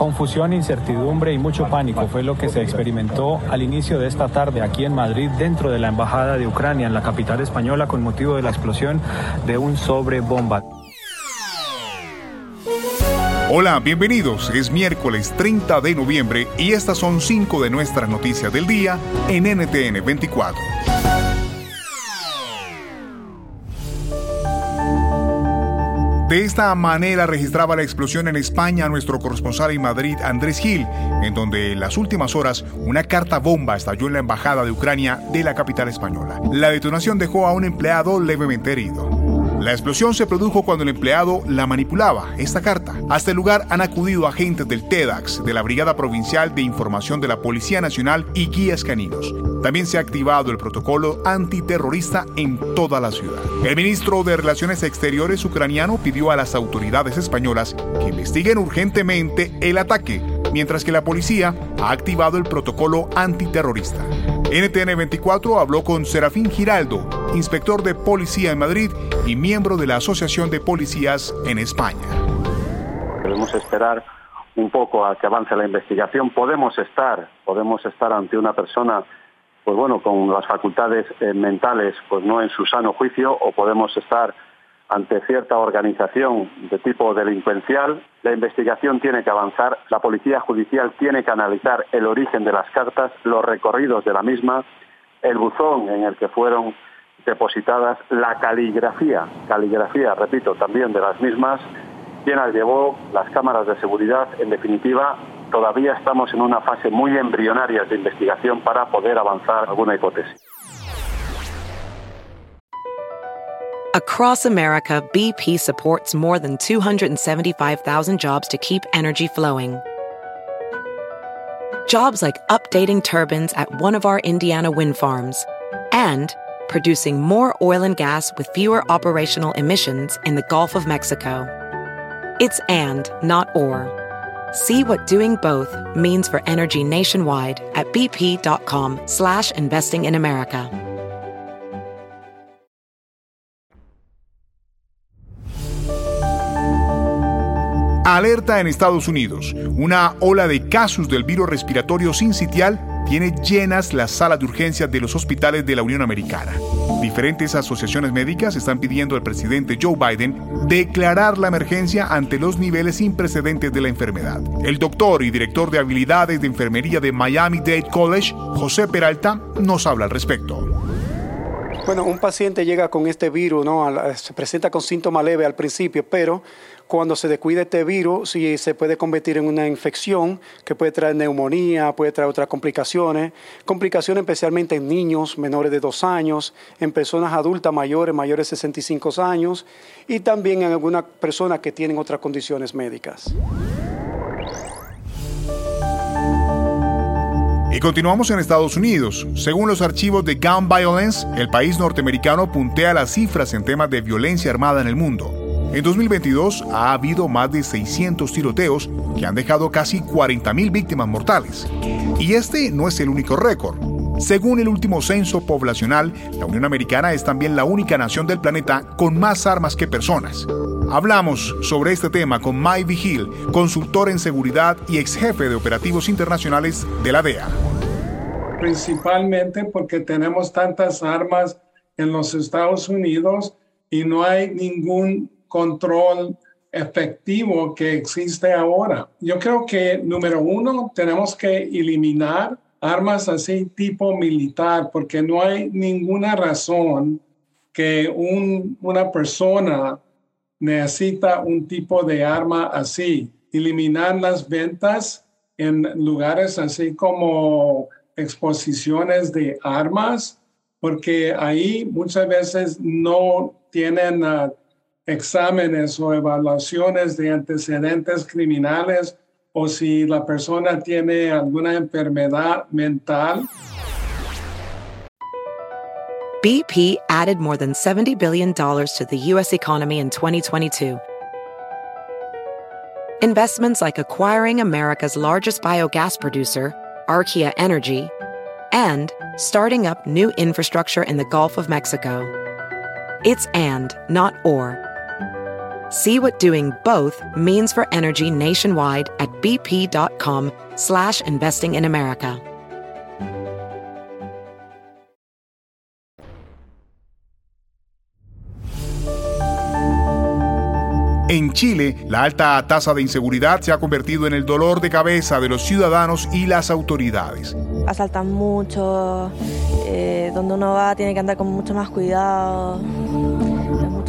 Confusión, incertidumbre y mucho pánico fue lo que se experimentó al inicio de esta tarde aquí en Madrid, dentro de la Embajada de Ucrania, en la capital española, con motivo de la explosión de un sobrebomba. Hola, bienvenidos. Es miércoles 30 de noviembre y estas son cinco de nuestras noticias del día en NTN 24. De esta manera registraba la explosión en España nuestro corresponsal en Madrid, Andrés Gil, en donde en las últimas horas una carta bomba estalló en la embajada de Ucrania de la capital española. La detonación dejó a un empleado levemente herido. La explosión se produjo cuando el empleado la manipulaba, esta carta. Hasta el lugar han acudido agentes del TEDAX, de la Brigada Provincial de Información de la Policía Nacional y guías caninos. También se ha activado el protocolo antiterrorista en toda la ciudad. El ministro de Relaciones Exteriores ucraniano pidió a las autoridades españolas que investiguen urgentemente el ataque, mientras que la policía ha activado el protocolo antiterrorista. NTN 24 habló con Serafín Giraldo, inspector de policía en Madrid y miembro de la Asociación de Policías en España. Debemos esperar un poco a que avance la investigación. Podemos estar, podemos estar ante una persona, pues bueno, con las facultades eh, mentales, pues no en su sano juicio, o podemos estar ante cierta organización de tipo delincuencial, la investigación tiene que avanzar, la policía judicial tiene que analizar el origen de las cartas, los recorridos de la misma, el buzón en el que fueron depositadas, la caligrafía, caligrafía, repito, también de las mismas, quién las llevó, las cámaras de seguridad, en definitiva, todavía estamos en una fase muy embrionaria de investigación para poder avanzar alguna hipótesis. Across America, BP supports more than 275,000 jobs to keep energy flowing. Jobs like updating turbines at one of our Indiana wind farms and producing more oil and gas with fewer operational emissions in the Gulf of Mexico. It's and, not or. See what doing both means for energy nationwide at bp.com slash investing in America. Alerta en Estados Unidos. Una ola de casos del virus respiratorio sincitial tiene llenas las salas de urgencias de los hospitales de la Unión Americana. Diferentes asociaciones médicas están pidiendo al presidente Joe Biden declarar la emergencia ante los niveles sin precedentes de la enfermedad. El doctor y director de habilidades de enfermería de Miami-Dade College, José Peralta, nos habla al respecto. Bueno, un paciente llega con este virus, ¿no? se presenta con síntomas leves al principio, pero cuando se descuida este virus, sí se puede convertir en una infección que puede traer neumonía, puede traer otras complicaciones, complicaciones especialmente en niños menores de dos años, en personas adultas mayores, mayores de 65 años y también en algunas personas que tienen otras condiciones médicas. Y continuamos en Estados Unidos. Según los archivos de Gun Violence, el país norteamericano puntea las cifras en temas de violencia armada en el mundo. En 2022 ha habido más de 600 tiroteos que han dejado casi 40.000 víctimas mortales. Y este no es el único récord. Según el último censo poblacional, la Unión Americana es también la única nación del planeta con más armas que personas. Hablamos sobre este tema con Mike Vigil, consultor en seguridad y ex jefe de operativos internacionales de la DEA. Principalmente porque tenemos tantas armas en los Estados Unidos y no hay ningún control efectivo que existe ahora. Yo creo que, número uno, tenemos que eliminar armas así tipo militar, porque no hay ninguna razón que una persona necesita un tipo de arma así. Eliminar las ventas en lugares así como exposiciones de armas, porque ahí muchas veces no tienen uh, exámenes o evaluaciones de antecedentes criminales o si la persona tiene alguna enfermedad mental. BP added more than $70 billion to the U.S. economy in 2022. Investments like acquiring America's largest biogas producer, Archaea Energy, and starting up new infrastructure in the Gulf of Mexico. It's and, not or. See what doing both means for energy nationwide at bp.com slash investing in America. En Chile, la alta tasa de inseguridad se ha convertido en el dolor de cabeza de los ciudadanos y las autoridades. Asaltan mucho, eh, donde uno va tiene que andar con mucho más cuidado,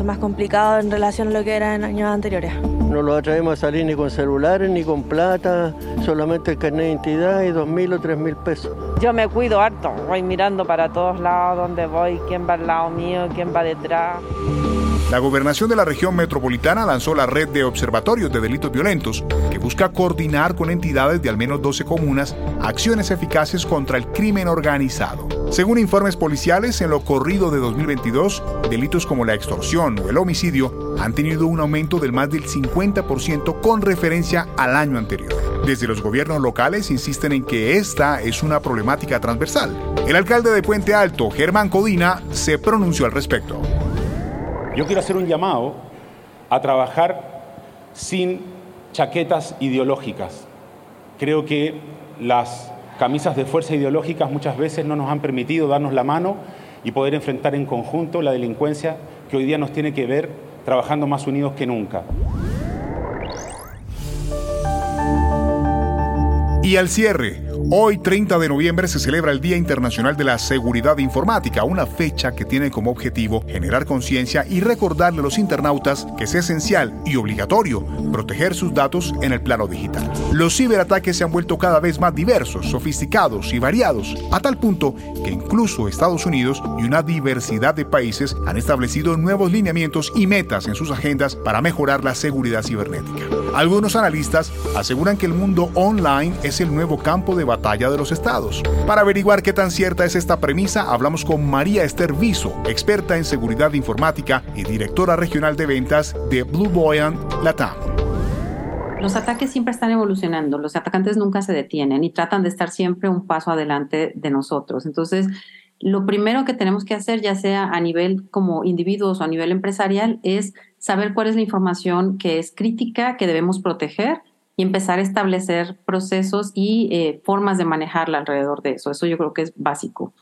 mucho más complicado en relación a lo que era en años anteriores. No lo atraemos a salir ni con celulares ni con plata, solamente el carnet de identidad y dos mil o tres mil pesos. Yo me cuido harto, voy mirando para todos lados donde voy, quién va al lado mío, quién va detrás. La gobernación de la región metropolitana lanzó la red de observatorios de delitos violentos, que busca coordinar con entidades de al menos 12 comunas acciones eficaces contra el crimen organizado. Según informes policiales, en lo corrido de 2022, delitos como la extorsión o el homicidio han tenido un aumento del más del 50% con referencia al año anterior. Desde los gobiernos locales insisten en que esta es una problemática transversal. El alcalde de Puente Alto, Germán Codina, se pronunció al respecto. Yo quiero hacer un llamado a trabajar sin chaquetas ideológicas. Creo que las camisas de fuerza ideológicas muchas veces no nos han permitido darnos la mano y poder enfrentar en conjunto la delincuencia que hoy día nos tiene que ver trabajando más unidos que nunca. Y al cierre, hoy 30 de noviembre se celebra el Día Internacional de la Seguridad Informática, una fecha que tiene como objetivo generar conciencia y recordarle a los internautas que es esencial y obligatorio proteger sus datos en el plano digital. Los ciberataques se han vuelto cada vez más diversos, sofisticados y variados, a tal punto que incluso Estados Unidos y una diversidad de países han establecido nuevos lineamientos y metas en sus agendas para mejorar la seguridad cibernética. Algunos analistas aseguran que el mundo online es el nuevo campo de batalla de los estados. Para averiguar qué tan cierta es esta premisa, hablamos con María Esther Viso, experta en seguridad informática y directora regional de ventas de Blue Boyan Latam. Los ataques siempre están evolucionando, los atacantes nunca se detienen y tratan de estar siempre un paso adelante de nosotros. Entonces, lo primero que tenemos que hacer, ya sea a nivel como individuos o a nivel empresarial, es saber cuál es la información que es crítica, que debemos proteger y empezar a establecer procesos y eh, formas de manejarla alrededor de eso. Eso yo creo que es básico.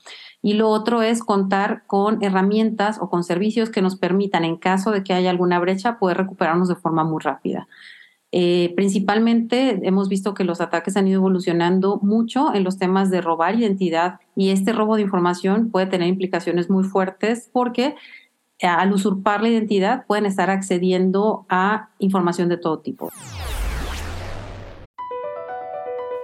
Y lo otro es contar con herramientas o con servicios que nos permitan, en caso de que haya alguna brecha, poder recuperarnos de forma muy rápida. Eh, principalmente hemos visto que los ataques han ido evolucionando mucho en los temas de robar identidad y este robo de información puede tener implicaciones muy fuertes porque eh, al usurpar la identidad pueden estar accediendo a información de todo tipo.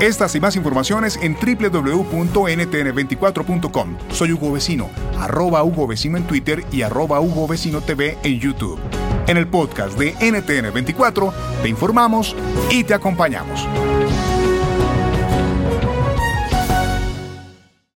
Estas y más informaciones en www.ntn24.com. Soy Hugo Vecino, arroba Hugo Vecino en Twitter y arroba Hugo Vecino TV en YouTube. En el podcast de NTN24 te informamos y te acompañamos.